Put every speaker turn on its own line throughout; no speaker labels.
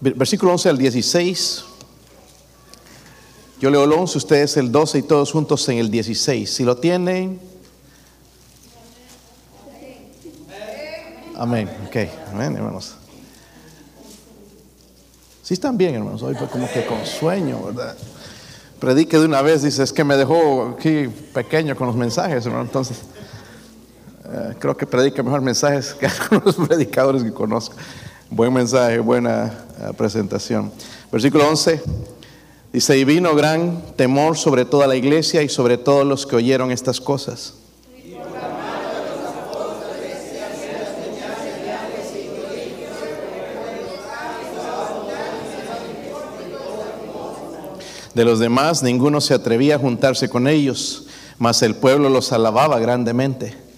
Versículo 11 al 16. Yo leo el 11, ustedes el 12 y todos juntos en el 16. Si lo tienen. Amén. Ok, amén, hermanos. Sí están bien, hermanos. Hoy fue como que con sueño, ¿verdad? Predique de una vez, dice, es que me dejó aquí pequeño con los mensajes, hermano. Entonces, eh, creo que predica mejor mensajes que algunos predicadores que conozco. Buen mensaje, buena eh, presentación. Versículo 11 dice, y vino gran temor sobre toda la iglesia y sobre todos los que oyeron estas cosas. De los demás ninguno se atrevía a juntarse con ellos, mas el pueblo los alababa grandemente.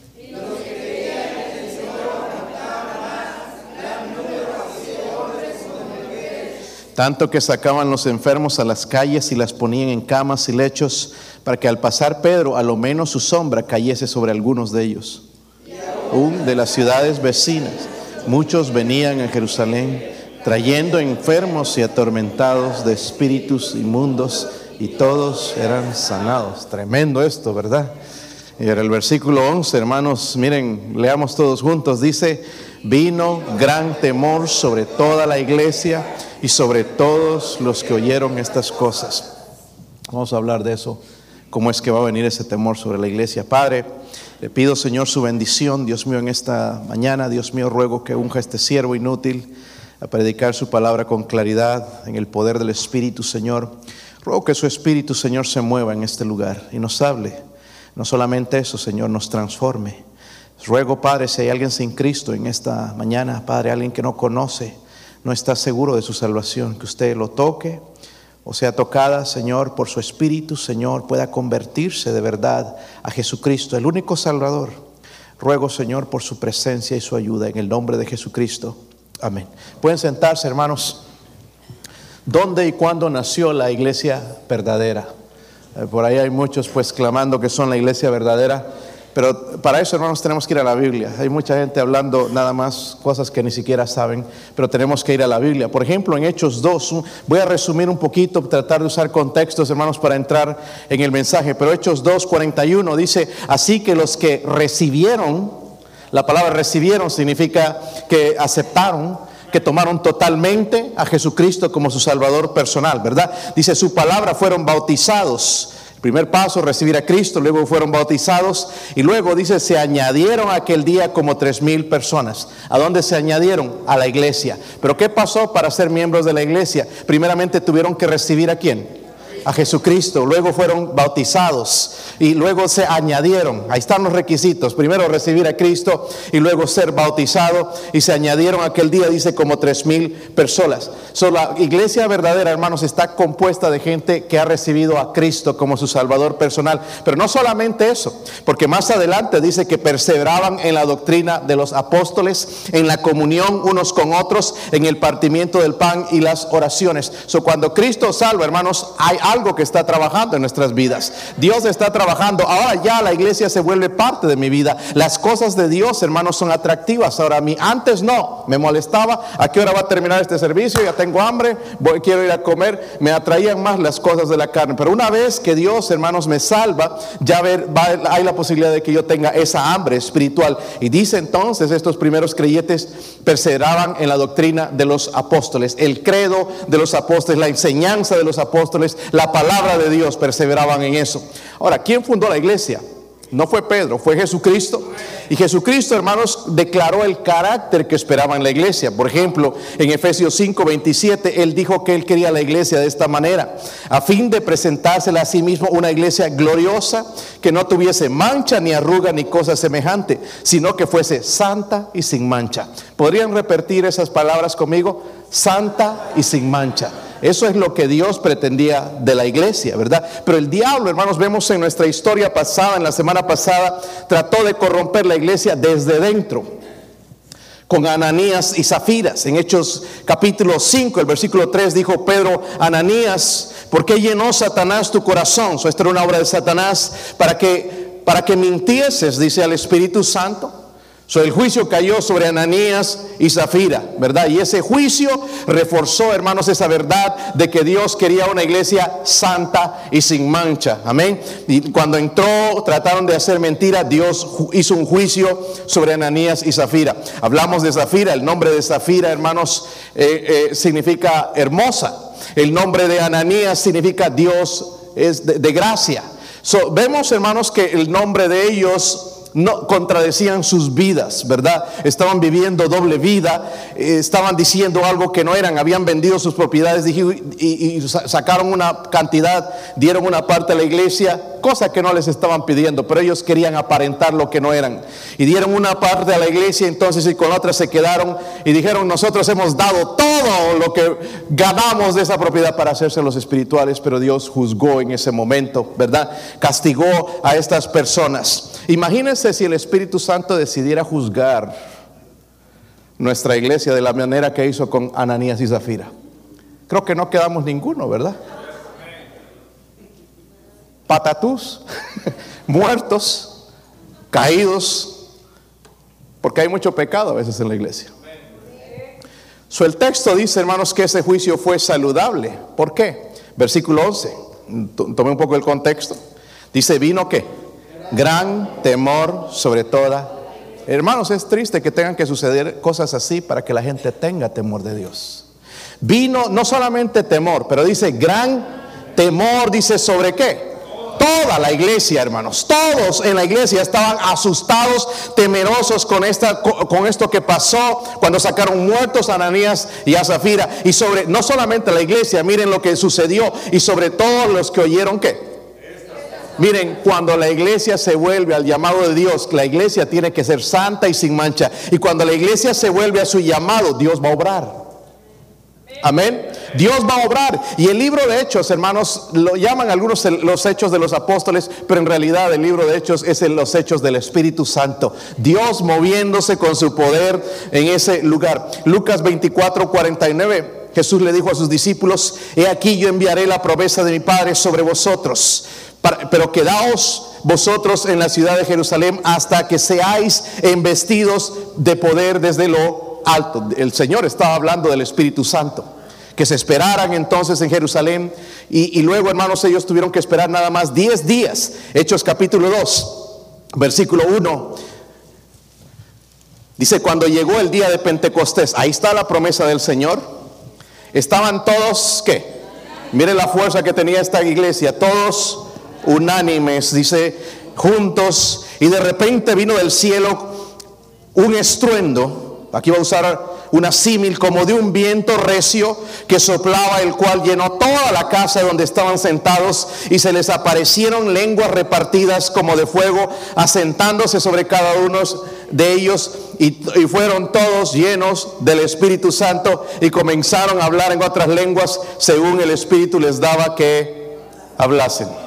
Tanto que sacaban los enfermos a las calles y las ponían en camas y lechos, para que al pasar Pedro, a lo menos su sombra cayese sobre algunos de ellos. Un de las ciudades vecinas, muchos venían a Jerusalén, trayendo enfermos y atormentados de espíritus inmundos, y todos eran sanados. Tremendo esto, ¿verdad? Y era el versículo 11, hermanos, miren, leamos todos juntos, dice, vino gran temor sobre toda la iglesia y sobre todos los que oyeron estas cosas. Vamos a hablar de eso, cómo es que va a venir ese temor sobre la iglesia. Padre, le pido Señor su bendición, Dios mío, en esta mañana, Dios mío, ruego que unja este siervo inútil a predicar su palabra con claridad, en el poder del Espíritu, Señor. Ruego que su Espíritu, Señor, se mueva en este lugar y nos hable. No solamente eso, Señor, nos transforme. Ruego, Padre, si hay alguien sin Cristo en esta mañana, Padre, alguien que no conoce, no está seguro de su salvación, que usted lo toque o sea tocada, Señor, por su Espíritu, Señor, pueda convertirse de verdad a Jesucristo, el único Salvador. Ruego, Señor, por su presencia y su ayuda en el nombre de Jesucristo. Amén. Pueden sentarse, hermanos. ¿Dónde y cuándo nació la iglesia verdadera? Eh, por ahí hay muchos pues clamando que son la iglesia verdadera. Pero para eso, hermanos, tenemos que ir a la Biblia. Hay mucha gente hablando nada más cosas que ni siquiera saben, pero tenemos que ir a la Biblia. Por ejemplo, en Hechos 2, voy a resumir un poquito, tratar de usar contextos, hermanos, para entrar en el mensaje. Pero Hechos 2, 41 dice, así que los que recibieron, la palabra recibieron significa que aceptaron, que tomaron totalmente a Jesucristo como su Salvador personal, ¿verdad? Dice, su palabra fueron bautizados Primer paso, recibir a Cristo, luego fueron bautizados y luego dice, se añadieron aquel día como tres mil personas. ¿A dónde se añadieron? A la iglesia. Pero ¿qué pasó para ser miembros de la iglesia? Primeramente tuvieron que recibir a quién? A Jesucristo, luego fueron bautizados y luego se añadieron. Ahí están los requisitos. Primero recibir a Cristo y luego ser bautizado y se añadieron aquel día, dice, como tres mil personas. So, la iglesia verdadera, hermanos, está compuesta de gente que ha recibido a Cristo como su Salvador personal. Pero no solamente eso, porque más adelante dice que perseveraban en la doctrina de los apóstoles, en la comunión unos con otros, en el partimiento del pan y las oraciones. So, cuando Cristo salva, hermanos, hay algo que está trabajando en nuestras vidas. Dios está trabajando. Ahora ya la iglesia se vuelve parte de mi vida. Las cosas de Dios, hermanos, son atractivas. Ahora a mí antes no, me molestaba. ¿A qué hora va a terminar este servicio? Ya tengo hambre, quiero ir a comer. Me atraían más las cosas de la carne. Pero una vez que Dios, hermanos, me salva, ya ver, hay la posibilidad de que yo tenga esa hambre espiritual. Y dice entonces estos primeros creyentes perseveraban en la doctrina de los apóstoles, el credo de los apóstoles, la enseñanza de los apóstoles, la la palabra de Dios, perseveraban en eso. Ahora, ¿quién fundó la iglesia? No fue Pedro, fue Jesucristo. Y Jesucristo, hermanos, declaró el carácter que esperaba en la iglesia. Por ejemplo, en Efesios 5, 27, él dijo que él quería la iglesia de esta manera, a fin de presentársela a sí mismo una iglesia gloriosa, que no tuviese mancha, ni arruga, ni cosa semejante, sino que fuese santa y sin mancha. ¿Podrían repetir esas palabras conmigo? Santa y sin mancha. Eso es lo que Dios pretendía de la iglesia, ¿verdad? Pero el diablo, hermanos, vemos en nuestra historia pasada, en la semana pasada, trató de corromper la iglesia desde dentro con Ananías y Zafiras. En Hechos capítulo 5, el versículo 3 dijo Pedro, Ananías, ¿por qué llenó Satanás tu corazón? So, esta era una obra de Satanás para que, para que mintieses, dice al Espíritu Santo El juicio cayó sobre Ananías y Zafira, ¿verdad? Y ese juicio reforzó, hermanos, esa verdad de que Dios quería una iglesia santa y sin mancha. Amén. Y cuando entró, trataron de hacer mentira, Dios hizo un juicio sobre Ananías y Zafira. Hablamos de Zafira, el nombre de Zafira, hermanos, eh, eh, significa hermosa. El nombre de Ananías significa Dios es de, gracia. So, vemos, hermanos, que el nombre de ellos no contradecían sus vidas, ¿verdad? Estaban viviendo doble vida, eh, estaban diciendo algo que no eran, habían vendido sus propiedades y, sacaron una cantidad, dieron una parte a la iglesia, cosa que no les estaban pidiendo, pero ellos querían aparentar lo que no eran. Y dieron una parte a la iglesia entonces y con otra se quedaron y dijeron, nosotros hemos dado todo lo que ganamos de esa propiedad para hacerse los espirituales, pero Dios juzgó en ese momento, ¿verdad? Castigó a estas personas. Imagínense si el Espíritu Santo decidiera juzgar nuestra iglesia de la manera que hizo con Ananías y Zafira. Creo que no quedamos ninguno, ¿verdad? Patatús, muertos, caídos, porque hay mucho pecado a veces en la iglesia. So, el texto dice, hermanos, que ese juicio fue saludable. ¿Por qué? Versículo 11. Tome un poco el contexto. Dice, vino que gran temor sobre toda. Hermanos, es triste que tengan que suceder cosas así para que la gente tenga temor de Dios. Vino no solamente temor, pero dice gran temor, dice sobre qué? Toda la iglesia, hermanos, todos en la iglesia estaban asustados, temerosos con, esta, con esto que pasó cuando sacaron muertos a Ananías y a Zafira. Y sobre, no solamente la iglesia, miren lo que sucedió, y sobre todos los que oyeron que Miren, cuando la iglesia se vuelve al llamado de Dios, la iglesia tiene que ser santa y sin mancha. Y cuando la iglesia se vuelve a su llamado, Dios va a obrar. Amén. Dios va a obrar. Y el libro de Hechos, hermanos, lo llaman algunos los hechos de los apóstoles, pero en realidad el libro de Hechos es los hechos del Espíritu Santo. Dios moviéndose con su poder en ese lugar. Lucas 24, 49. Jesús le dijo a sus discípulos, he aquí yo enviaré la promesa de mi Padre sobre vosotros pero quedaos vosotros en la ciudad de Jerusalén hasta que seáis embestidos de poder desde lo alto. El Señor estaba hablando del Espíritu Santo. Que se esperaran entonces en Jerusalén y, luego, hermanos, ellos tuvieron que esperar nada más 10 días. Hechos capítulo 2, versículo 1. Dice, cuando llegó el día de Pentecostés, ahí está la promesa del Señor. Estaban todos, ¿qué? Mire la fuerza que tenía esta iglesia, todos unánimes, dice, juntos, y de repente vino del cielo un estruendo, aquí va a usar una símil como de un viento recio que soplaba, el cual llenó toda la casa donde estaban sentados y se les aparecieron lenguas repartidas como de fuego, asentándose sobre cada uno de ellos y, y fueron todos llenos del Espíritu Santo y comenzaron a hablar en otras lenguas según el Espíritu les daba que hablasen.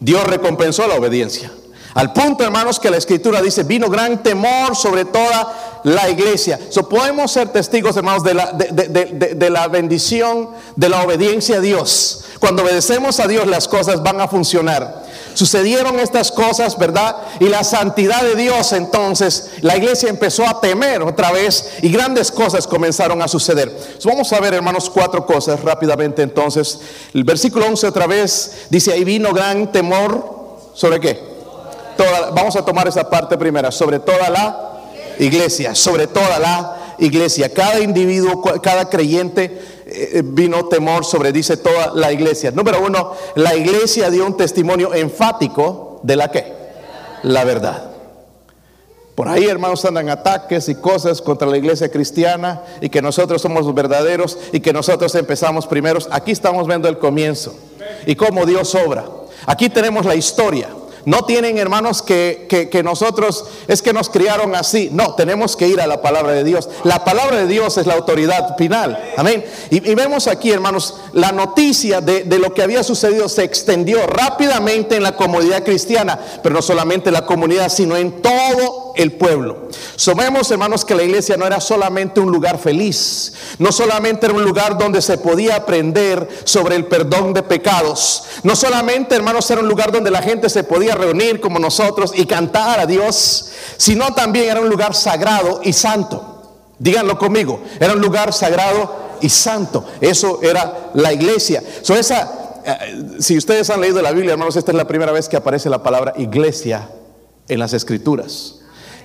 Dios recompensó la obediencia. Al punto, hermanos, que la escritura dice, vino gran temor sobre toda la iglesia. So, podemos ser testigos, hermanos, de la, de, la bendición, de la obediencia a Dios. Cuando obedecemos a Dios, las cosas van a funcionar. Sucedieron estas cosas, ¿verdad? Y la santidad de Dios, entonces, la iglesia empezó a temer otra vez y grandes cosas comenzaron a suceder. vamos a ver, hermanos, cuatro cosas rápidamente. Entonces, el versículo 11 otra vez dice, ahí vino gran temor. ¿Sobre qué? vamos a tomar esa parte primera, sobre toda la iglesia, sobre toda la iglesia. Cada individuo, cada creyente vino temor sobre, dice toda la iglesia. Número uno, la iglesia dio un testimonio enfático de la que? La verdad. Por ahí, hermanos, andan ataques y cosas contra la iglesia cristiana y que nosotros somos los verdaderos y que nosotros empezamos primeros. Aquí estamos viendo el comienzo y cómo Dios obra. Aquí tenemos la historia. No tienen hermanos que, nosotros es que nos criaron así. No, tenemos que ir a la palabra de Dios. La palabra de Dios es la autoridad final. Amén. Y, vemos aquí, hermanos, la noticia de, de, lo que había sucedido se extendió rápidamente en la comunidad cristiana, pero no solamente en la comunidad, sino en todo el pueblo. Somos hermanos que la iglesia no era solamente un lugar feliz, no solamente era un lugar donde se podía aprender sobre el perdón de pecados, no solamente hermanos era un lugar donde la gente se podía reunir como nosotros y cantar a Dios, sino también era un lugar sagrado y santo. Díganlo conmigo, era un lugar sagrado y santo. Eso era la iglesia. So esa, eh, si ustedes han leído la Biblia, hermanos, esta es la primera vez que aparece la palabra iglesia en las escrituras.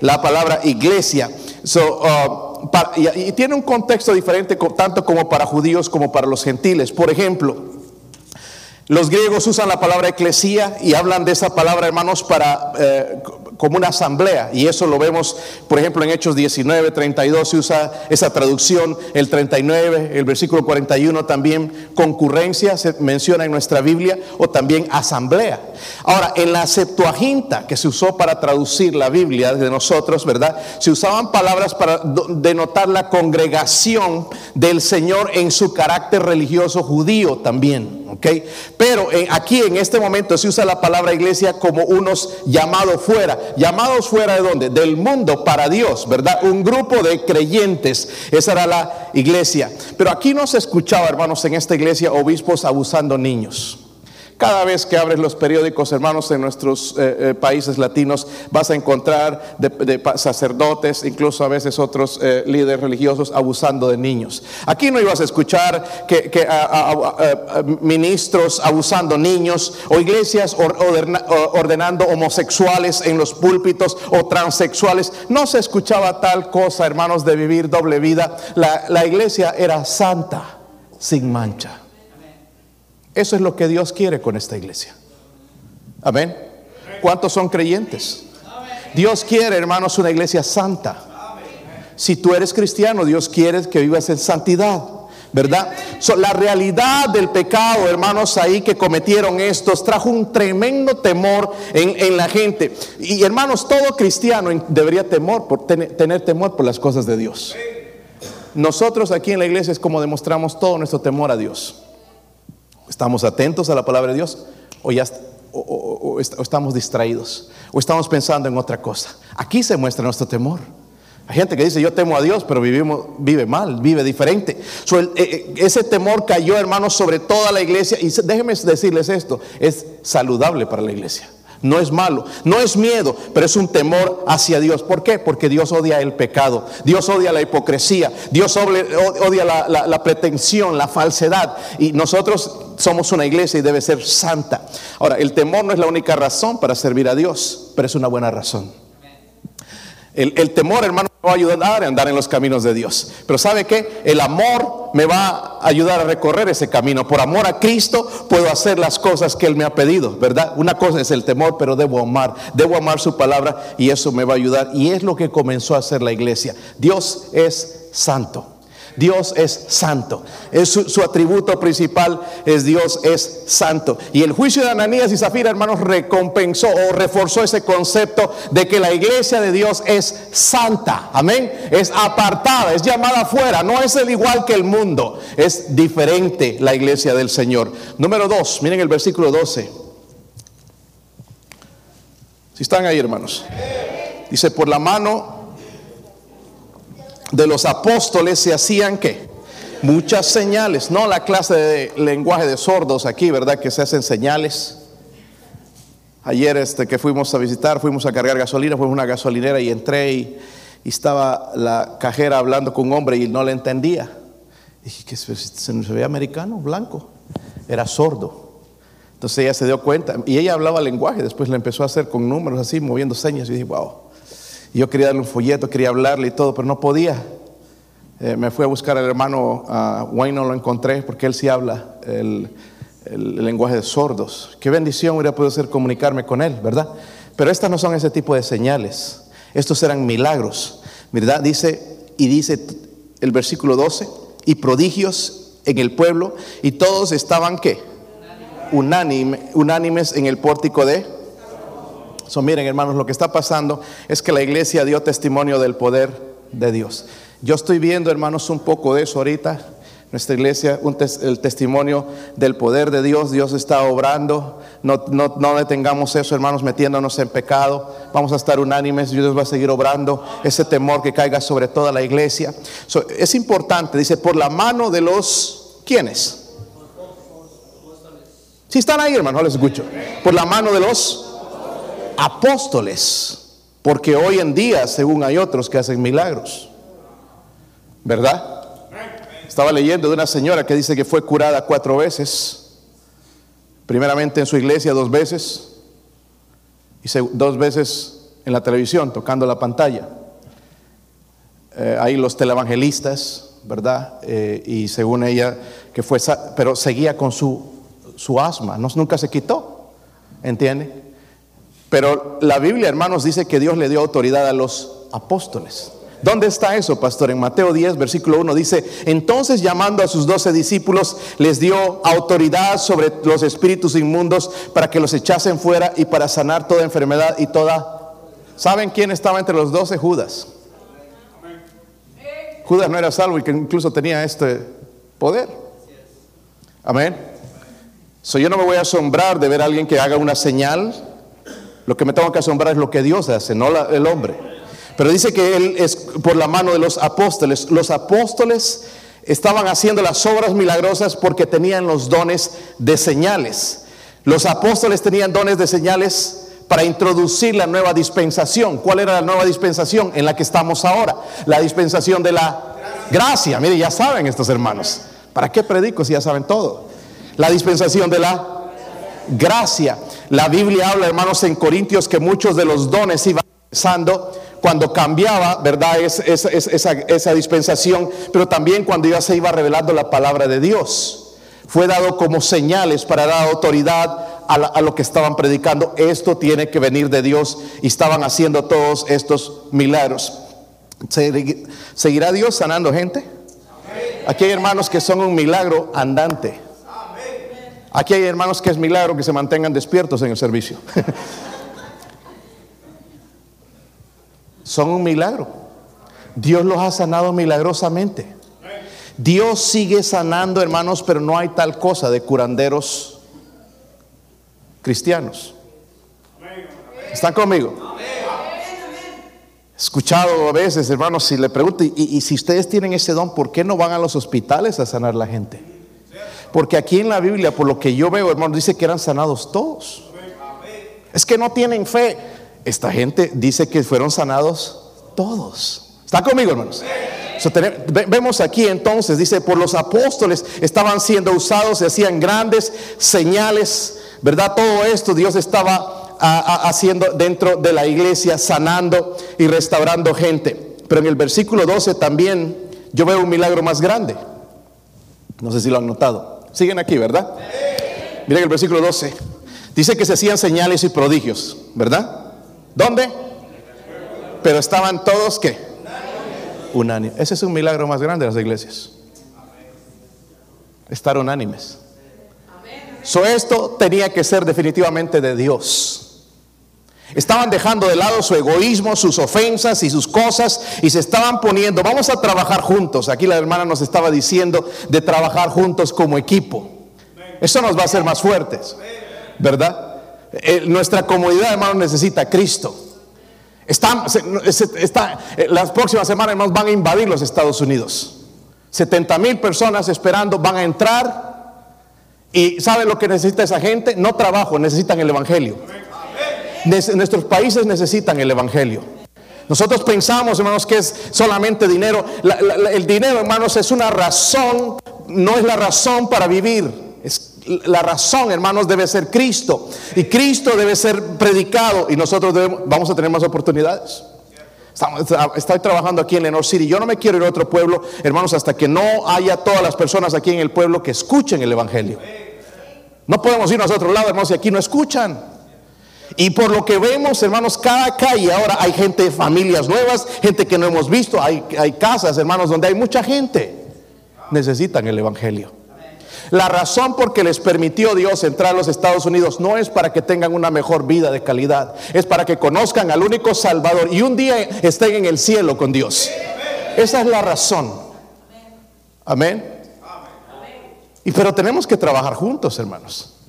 La palabra iglesia. Uh, y, tiene un contexto diferente tanto como para judíos como para los gentiles. Por ejemplo, los griegos usan la palabra eclesía y hablan de esa palabra, hermanos, para eh, como una asamblea. Y eso lo vemos, por ejemplo, en Hechos 19, 32 se usa esa traducción, el 39, el versículo 41 también, concurrencia se menciona en nuestra Biblia, o también asamblea. Ahora, en la Septuaginta que se usó para traducir la Biblia de nosotros, ¿verdad? Se usaban palabras para denotar la congregación del Señor en su carácter religioso judío también. ¿Ok? Pero aquí en este momento se usa la palabra iglesia como unos llamados fuera. ¿Llamados fuera de dónde? Del mundo para Dios, ¿verdad? Un grupo de creyentes. Esa era la iglesia. Pero aquí no se escuchaba, hermanos, en esta iglesia obispos abusando niños. Cada vez que abres los periódicos, hermanos, en nuestros eh, eh, países latinos, vas a encontrar de, sacerdotes, incluso a veces otros eh, líderes religiosos, abusando de niños. Aquí no ibas a escuchar que, ministros abusando niños o iglesias ordenando homosexuales en los púlpitos o transexuales. No se escuchaba tal cosa, hermanos, de vivir doble vida. la iglesia era santa, sin mancha. Eso es lo que Dios quiere con esta iglesia. Amén. ¿Cuántos son creyentes? Dios quiere, hermanos, una iglesia santa. Si tú eres cristiano, Dios quiere que vivas en santidad. ¿Verdad? la realidad del pecado, hermanos, ahí que cometieron estos, trajo un tremendo temor en, la gente. Y hermanos, todo cristiano debería temor por tener temor por las cosas de Dios. Nosotros aquí en la iglesia es como demostramos todo nuestro temor a Dios. ¿Estamos atentos a la palabra de Dios? ¿O ya estamos distraídos? ¿O estamos pensando en otra cosa? Aquí se muestra nuestro temor. Hay gente que dice, yo temo a Dios, pero vivimos, vive mal, vive diferente. Eh, eh, ese temor cayó, hermanos, sobre toda la iglesia. Y déjenme decirles esto, es saludable para la iglesia. No es malo, no es miedo, pero es un temor hacia Dios. ¿Por qué? Porque Dios odia el pecado, Dios odia la hipocresía, Dios odia la, pretensión, la falsedad. Y nosotros somos una iglesia y debe ser santa. Ahora, el temor no es la única razón para servir a Dios, pero es una buena razón. El, temor, hermano, va a ayudar a andar en los caminos de Dios. Pero ¿sabe qué? El amor me va a ayudar a recorrer ese camino. Por amor a Cristo puedo hacer las cosas que Él me ha pedido, ¿verdad? Una cosa es el temor, pero debo amar. Debo amar su palabra y eso me va a ayudar. Y es lo que comenzó a hacer la iglesia. Dios es santo. Dios es santo. Es su, atributo principal es Dios es santo. Y el juicio de Ananías y Zafira, hermanos, recompensó o reforzó ese concepto de que la iglesia de Dios es santa. Amén. Es apartada, es llamada afuera. No es el igual que el mundo. Es diferente la iglesia del Señor. Número dos, miren el versículo 12. Si están ahí, hermanos. Dice, por la mano de los apóstoles se hacían qué? Muchas señales, no la clase de lenguaje de sordos aquí, ¿verdad? Que se hacen señales. Ayer este, que fuimos a visitar, fuimos a cargar gasolina, fuimos a una gasolinera y entré y, estaba la cajera hablando con un hombre y no le entendía. Dije que se, se veía americano, blanco, era sordo. Entonces ella se dio cuenta y ella hablaba lenguaje, después le empezó a hacer con números así, moviendo señas y dije, wow. Yo quería darle un folleto, quería hablarle y todo, pero no podía. Eh, me fui a buscar al hermano Wayne, no lo encontré porque él sí habla el, lenguaje de sordos. Qué bendición hubiera podido ser comunicarme con él, ¿verdad? Pero estas no son ese tipo de señales. Estos eran milagros, ¿verdad? Dice, y dice el versículo 12, y prodigios en el pueblo, y todos estaban, ¿qué? Unánime, unánimes en el pórtico de So, miren, hermanos, lo que está pasando es que la iglesia dio testimonio del poder de Dios. Yo estoy viendo, hermanos, un poco de eso ahorita. nuestra iglesia, el testimonio del poder de Dios. Dios está obrando. No, no, detengamos eso, hermanos, metiéndonos en pecado. Vamos a estar unánimes. Dios va a seguir obrando. Ese temor que caiga sobre toda la iglesia. es importante, dice, por la mano de los, ¿quiénes? Si están ahí, hermanos, no les escucho. Por la mano de los apóstoles. Porque hoy en día, según hay otros que hacen milagros. ¿Verdad? Estaba leyendo de una señora que dice que fue curada cuatro veces. Primeramente en su iglesia dos veces y dos veces en la televisión tocando la pantalla. Eh, ahí los televangelistas, ¿verdad? Eh, y según ella, que fue, pero seguía con su, su asma, no, nunca se quitó, ¿entiende? Pero la Biblia, hermanos, dice que Dios le dio autoridad a los apóstoles. ¿Dónde está eso, pastor? En Mateo 10, versículo 1 dice, entonces llamando a sus doce discípulos, les dio autoridad sobre los espíritus inmundos para que los echasen fuera y para sanar toda enfermedad y toda... ¿Saben quién estaba entre los doce? Judas. Judas no era salvo y que incluso tenía este poder. Amén. So, yo no me voy a asombrar de ver a alguien que haga una señal. Lo que me tengo que asombrar es lo que Dios hace, no el hombre. Pero dice que él es por la mano de los apóstoles. Los apóstoles estaban haciendo las obras milagrosas porque tenían los dones de señales. Los apóstoles tenían dones de señales para introducir la nueva dispensación. ¿Cuál era la nueva dispensación en la que estamos ahora? La dispensación de la gracia. Mire, ya saben estos hermanos. ¿Para qué predico si ya saben todo? La dispensación de la gracia. La Biblia habla, hermanos, en Corintios que muchos de los dones iban empezando cuando cambiaba, ¿verdad? Es, esa, dispensación, pero también cuando ya se iba revelando la palabra de Dios. Fue dado como señales para dar autoridad a, lo que estaban predicando. Esto tiene que venir de Dios y estaban haciendo todos estos milagros. ¿Seguirá Dios sanando gente? Aquí hay hermanos que son un milagro andante. Aquí hay hermanos que es milagro que se mantengan despiertos en el servicio. son un milagro. Dios los ha sanado milagrosamente. Dios sigue sanando, hermanos, pero no hay tal cosa de curanderos cristianos. ¿Están conmigo? Escuchado a veces, hermanos, si le pregunto, y, y, si ustedes tienen ese don, ¿por qué no van a los hospitales a sanar la gente? Porque aquí en la Biblia, por lo que yo veo, hermanos, dice que eran sanados todos. Es que no tienen fe. Esta gente dice que fueron sanados todos. ¿Está conmigo, hermanos? vemos aquí entonces, dice, por los apóstoles estaban siendo usados, se hacían grandes señales, ¿verdad? Todo esto Dios estaba haciendo dentro de la iglesia, sanando y restaurando gente. Pero en el versículo 12 también yo veo un milagro más grande. No sé si lo han notado. Siguen aquí, ¿verdad? Miren el versículo 12. Dice que se hacían señales y prodigios, ¿verdad? ¿Dónde? Pero estaban todos qué? Unánimes. Ese es un milagro más grande de las iglesias. Estar unánimes. So esto tenía que ser definitivamente de Dios. Estaban dejando de lado su egoísmo, sus ofensas y sus cosas y se estaban poniendo, vamos a trabajar juntos. Aquí la hermana nos estaba diciendo de trabajar juntos como equipo. Eso nos va a hacer más fuertes, ¿verdad? Eh, nuestra comunidad, hermanos, necesita a Cristo. Está, eh, las próximas semanas, hermanos, van a invadir los Estados Unidos. 70 mil personas esperando van a entrar. ¿Y sabe lo que necesita esa gente? No trabajo, necesitan el Evangelio. Nuestros países necesitan el Evangelio. Nosotros pensamos, hermanos, que es solamente dinero. el dinero, hermanos, es una razón, no es la razón para vivir. Es la razón, hermanos, debe ser Cristo. Y Cristo debe ser predicado y nosotros vamos a tener más oportunidades. estoy trabajando aquí en Lenore City. Yo no me quiero ir a otro pueblo, hermanos, hasta que no haya todas las personas aquí en el pueblo que escuchen el Evangelio. No podemos irnos a otro lado, hermanos, y aquí no escuchan. Y por lo que vemos, hermanos, cada calle ahora hay gente, familias nuevas, gente que no hemos visto, hay, hay casas, hermanos, donde hay mucha gente. Necesitan el Evangelio. La razón por que les permitió Dios entrar a los Estados Unidos no es para que tengan una mejor vida de calidad, es para que conozcan al único Salvador y un día estén en el cielo con Dios. Esa es la razón. Amén. Y pero tenemos que trabajar juntos, hermanos.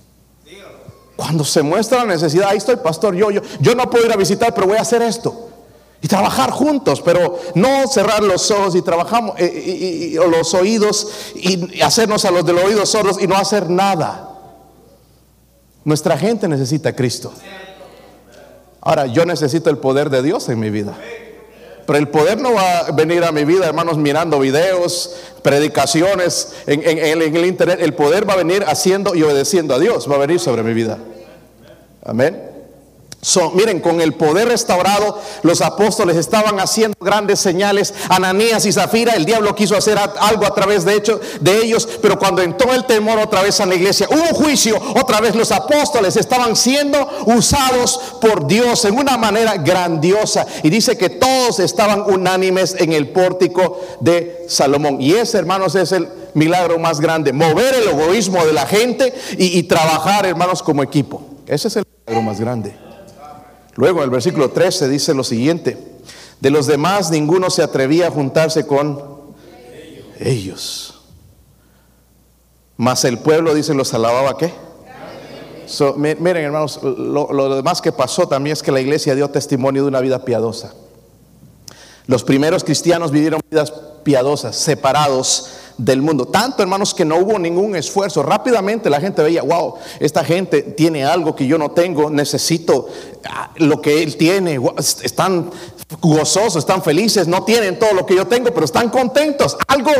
Cuando se muestra la necesidad, ahí estoy, pastor, yo, yo, yo no puedo ir a visitar, pero voy a hacer esto. Y trabajar juntos, pero no cerrar los ojos y trabajamos eh, y, los oídos y hacernos a los de los oídos sordos y no hacer nada. Nuestra gente necesita a Cristo. Ahora, yo necesito el poder de Dios en mi vida. Pero el poder no va a venir a mi vida, hermanos, mirando videos, predicaciones en, en el internet. El poder va a venir haciendo y obedeciendo a Dios. Va a venir sobre mi vida. Amén miren, con el poder restaurado, los apóstoles estaban haciendo grandes señales. Ananías y Zafira, el diablo quiso hacer algo a través de, hecho, de ellos, pero cuando entró el temor otra vez a la iglesia, hubo juicio, otra vez los apóstoles estaban siendo usados por Dios en una manera grandiosa. Y dice que todos estaban unánimes en el pórtico de Salomón. Y ese, hermanos, es el milagro más grande, mover el egoísmo de la gente y trabajar, hermanos, como equipo. Ese es el milagro más grande. Luego en el versículo 13 dice lo siguiente, de los demás ninguno se atrevía a juntarse con ellos. Mas el pueblo, dice, los alababa qué? miren hermanos, lo, lo demás que pasó también es que la iglesia dio testimonio de una vida piadosa. Los primeros cristianos vivieron vidas piadosas, separados del mundo. Tanto, hermanos, que no hubo ningún esfuerzo. Rápidamente la gente veía, wow, esta gente tiene algo que yo no tengo, necesito ah, lo que él tiene. Están gozosos, están felices, no tienen todo lo que yo tengo, pero están contentos. Algo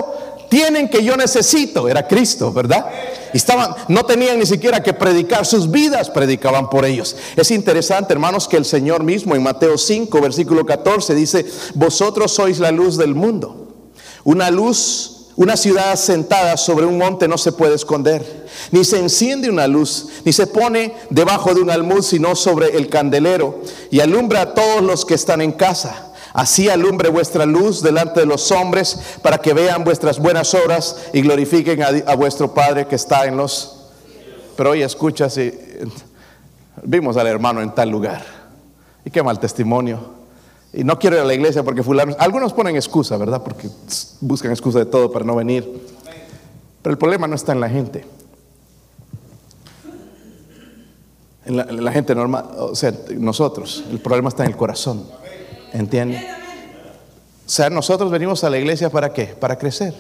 tienen que yo necesito, era Cristo, ¿verdad? Estaban, no tenían ni siquiera que predicar, sus vidas predicaban por ellos. Es interesante, hermanos, que el Señor mismo en Mateo 5, versículo 14 dice, vosotros sois la luz del mundo. Una luz una ciudad sentada sobre un monte no se puede esconder, ni se enciende una luz, ni se pone debajo de un almud, sino sobre el candelero, y alumbra a todos los que están en casa. Así alumbre vuestra luz delante de los hombres, para que vean vuestras buenas obras y glorifiquen a, vuestro Padre que está en los... Pero hoy escucha si vimos al hermano en tal lugar. Y qué mal testimonio. Y no quiero ir a la iglesia porque fulano. Algunos ponen excusa, ¿verdad? Porque buscan excusa de todo para no venir. Pero el problema no está en la gente. En la, gente normal, o sea, nosotros. El problema está en el corazón. ¿Entienden? O sea, nosotros venimos a la iglesia para qué? Para crecer.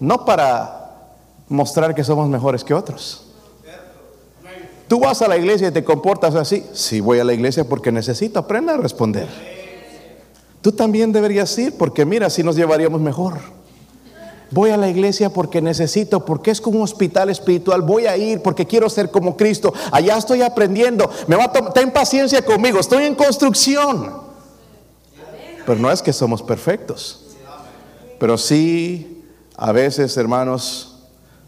No para mostrar que somos mejores que otros. Tú vas a la iglesia y te comportas así. Sí, voy a la iglesia porque necesito. Aprenda a responder. Tú también deberías ir porque mira, si nos llevaríamos mejor. Voy a la iglesia porque necesito, porque es como un hospital espiritual. Voy a ir porque quiero ser como Cristo. Allá estoy aprendiendo. Me va a ten paciencia conmigo. Estoy en construcción. Pero no es que somos perfectos. Pero sí, a veces, hermanos,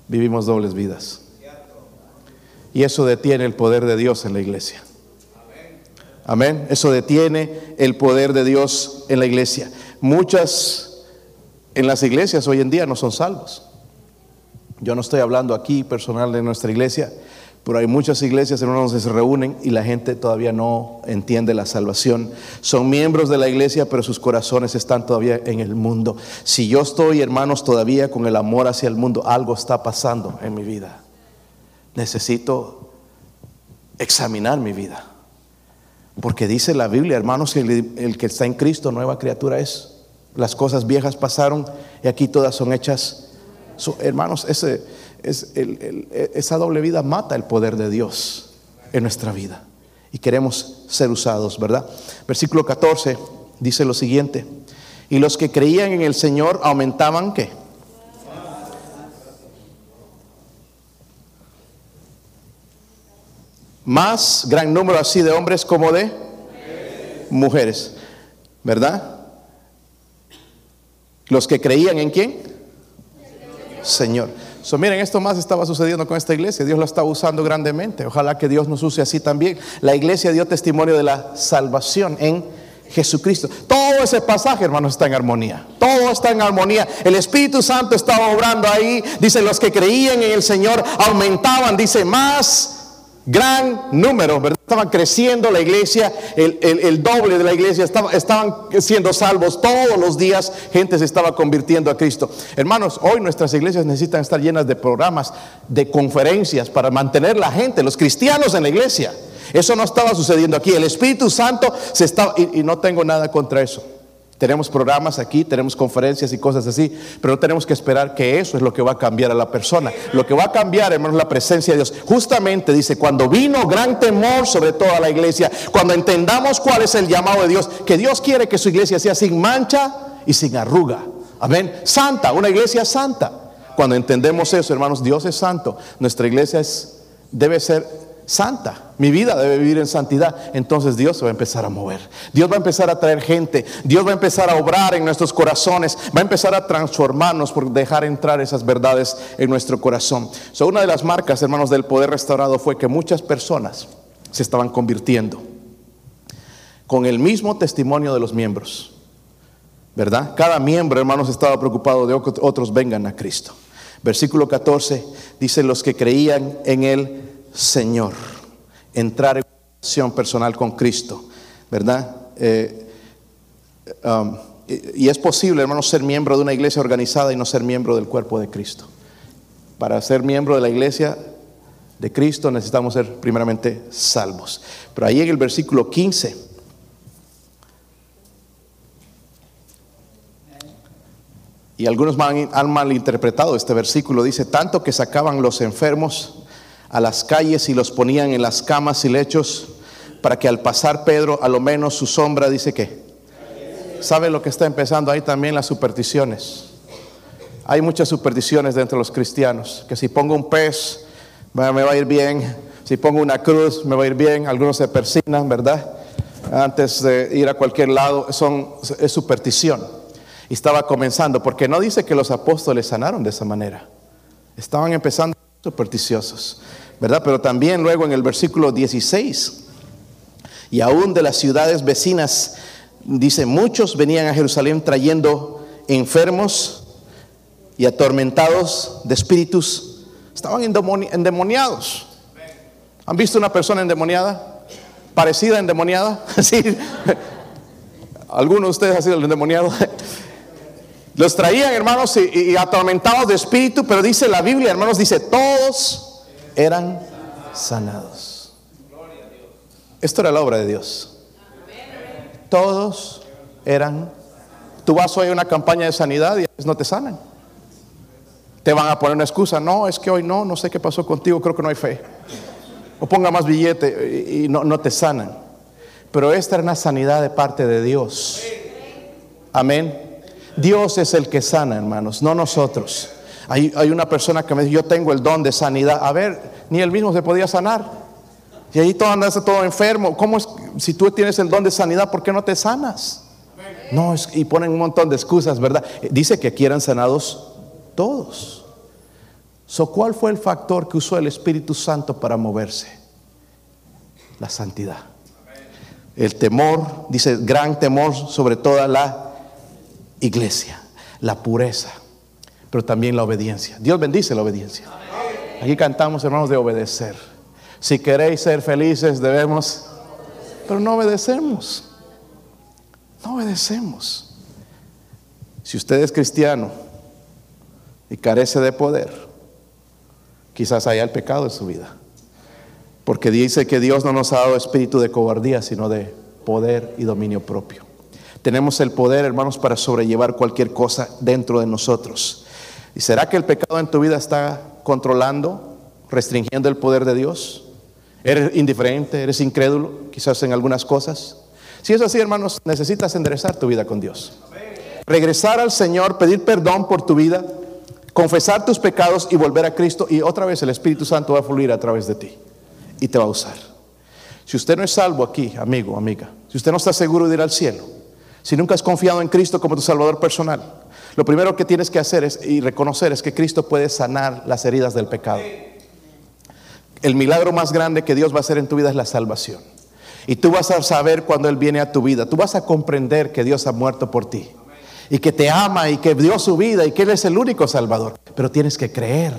vivimos dobles vidas. Y eso detiene el poder de Dios en la iglesia. Amén. Eso detiene el poder de Dios en la iglesia. Muchas en las iglesias hoy en día no son salvos. Yo no estoy hablando aquí personal de nuestra iglesia, pero hay muchas iglesias en donde se reúnen y la gente todavía no entiende la salvación. Son miembros de la iglesia, pero sus corazones están todavía en el mundo. Si yo estoy, hermanos, todavía con el amor hacia el mundo, algo está pasando en mi vida necesito examinar mi vida. Porque dice la Biblia, hermanos, que el, que está en Cristo, nueva criatura es. Las cosas viejas pasaron y aquí todas son hechas. hermanos, es esa doble vida mata el poder de Dios en nuestra vida. Y queremos ser usados, ¿verdad? Versículo 14 dice lo siguiente. Y los que creían en el Señor aumentaban qué? Más gran número así de hombres como de mujeres, ¿verdad? Los que creían en quién? Señor. So, miren, esto más estaba sucediendo con esta iglesia. Dios lo está usando grandemente. Ojalá que Dios nos use así también. La iglesia dio testimonio de la salvación en Jesucristo. Todo ese pasaje, hermanos, está en armonía. Todo está en armonía. El Espíritu Santo estaba obrando ahí. Dice, los que creían en el Señor aumentaban. Dice, más gran número, ¿verdad? Estaban creciendo la iglesia, el, doble de la iglesia, estaban siendo salvos todos los días, gente se estaba convirtiendo a Cristo. Hermanos, hoy nuestras iglesias necesitan estar llenas de programas, de conferencias para mantener la gente, los cristianos en la iglesia. Eso no estaba sucediendo aquí. El Espíritu Santo se estaba, y no tengo nada contra eso. Tenemos programas aquí, tenemos conferencias y cosas así, pero no tenemos que esperar que eso es lo que va a cambiar a la persona. Lo que va a cambiar, hermanos, la presencia de Dios. Justamente dice, cuando vino gran temor sobre toda la iglesia, cuando entendamos cuál es el llamado de Dios, que Dios quiere que su iglesia sea sin mancha y sin arruga. Amén. Santa, una iglesia santa. Cuando entendemos eso, hermanos, Dios es santo. Nuestra iglesia es, debe ser santa. Mi vida debe vivir en santidad. Entonces Dios se va a empezar a mover. Dios va a empezar a traer gente. Dios va a empezar a obrar en nuestros corazones. Va a empezar a transformarnos por dejar entrar esas verdades en nuestro corazón. So, una de las marcas, hermanos, del poder restaurado fue que muchas personas se estaban convirtiendo con el mismo testimonio de los miembros. ¿Verdad? Cada miembro, hermanos, estaba preocupado de que otros vengan a Cristo. Versículo 14 dice los que creían en Él Señor. Entrar en relación personal con Cristo, ¿verdad? Eh, um, y es posible, hermano, ser miembro de una iglesia organizada y no ser miembro del cuerpo de Cristo. Para ser miembro de la iglesia de Cristo necesitamos ser primeramente salvos. Pero ahí en el versículo 15, y algunos han malinterpretado este versículo, dice, tanto que sacaban los enfermos a las calles y los ponían en las camas y lechos para que al pasar Pedro, a lo menos su sombra dice que. ¿Sabe lo que está empezando ahí también? Las supersticiones. Hay muchas supersticiones dentro de los cristianos, que si pongo un pez, me va a ir bien, si pongo una cruz, me va a ir bien, algunos se persignan, ¿verdad? Antes de ir a cualquier lado, son, es superstición. Y estaba comenzando, porque no dice que los apóstoles sanaron de esa manera. Estaban empezando supersticiosos, ¿verdad? Pero también luego en el versículo 16, y aún de las ciudades vecinas, dice, muchos venían a Jerusalén trayendo enfermos y atormentados de espíritus, estaban endemoniados. ¿Han visto una persona endemoniada? ¿Parecida endemoniada? ¿Sí? ¿Alguno de ustedes ha sido el endemoniado? Los traían, hermanos, y, atormentados de espíritu, pero dice la Biblia, hermanos, dice, todos eran sanados. Esto era la obra de Dios. Todos eran. Tú vas hoy a una campaña de sanidad y no te sanan. Te van a poner una excusa. No, es que hoy no, no sé qué pasó contigo, creo que no hay fe. O ponga más billete y no, no te sanan. Pero esta era una sanidad de parte de Dios. Amén. Dios es el que sana, hermanos, no nosotros. Hay, una persona que me dice, yo tengo el don de sanidad. A ver, ni él mismo se podía sanar. Y ahí todo andas todo enfermo. ¿Cómo es? Si tú tienes el don de sanidad, ¿por qué no te sanas? No, y ponen un montón de excusas, ¿verdad? Dice que quieran sanados todos. So, ¿Cuál fue el factor que usó el Espíritu Santo para moverse? La santidad. El temor, dice, gran temor sobre toda la iglesia, la pureza, pero también la obediencia. Dios bendice la obediencia. Aquí cantamos, hermanos, de obedecer. Si queréis ser felices, debemos, pero no obedecemos. No obedecemos. Si usted es cristiano y carece de poder, quizás haya el pecado en su vida. Porque dice que Dios no nos ha dado espíritu de cobardía, sino de poder y dominio propio. Tenemos el poder, hermanos, para sobrellevar cualquier cosa dentro de nosotros. ¿Y será que el pecado en tu vida está controlando, restringiendo el poder de Dios? ¿Eres indiferente? ¿Eres incrédulo? Quizás en algunas cosas. Si es así, hermanos, necesitas enderezar tu vida con Dios. Regresar al Señor, pedir perdón por tu vida, confesar tus pecados y volver a Cristo. Y otra vez el Espíritu Santo va a fluir a través de ti y te va a usar. Si usted no es salvo aquí, amigo, amiga, si usted no está seguro de ir al cielo, si nunca has confiado en Cristo como tu Salvador personal, lo primero que tienes que hacer es, y reconocer es que Cristo puede sanar las heridas del pecado. El milagro más grande que Dios va a hacer en tu vida es la salvación. Y tú vas a saber cuando Él viene a tu vida. Tú vas a comprender que Dios ha muerto por ti. Y que te ama y que dio su vida y que Él es el único Salvador. Pero tienes que creer.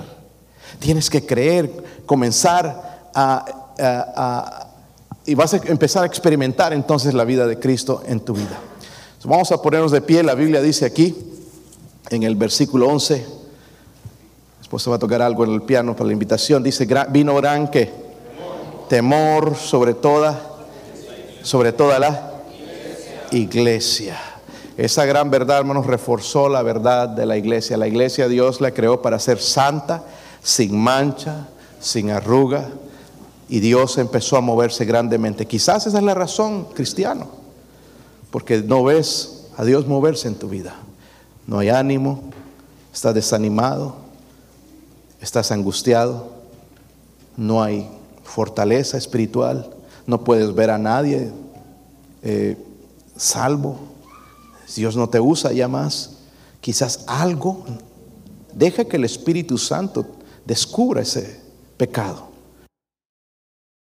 Tienes que creer, comenzar a a- y vas a empezar a experimentar entonces la vida de Cristo en tu vida. Vamos a ponernos de pie, la Biblia dice aquí, en el versículo 11, después se va a tocar algo en el piano para la invitación, dice, "Gra- vino gran que temor sobre toda, sobre toda la iglesia. Esa gran verdad, hermanos, reforzó la verdad de la iglesia. La iglesia Dios la creó para ser santa, sin mancha, sin arruga, y Dios empezó a moverse grandemente. Quizás esa es la razón, cristiano, porque no ves a Dios moverse en tu vida. No hay ánimo, estás desanimado, estás angustiado, no hay fortaleza espiritual, no puedes ver a nadie eh, salvo. Dios no te usa ya más. Quizás algo, deja que el Espíritu Santo descubra ese pecado.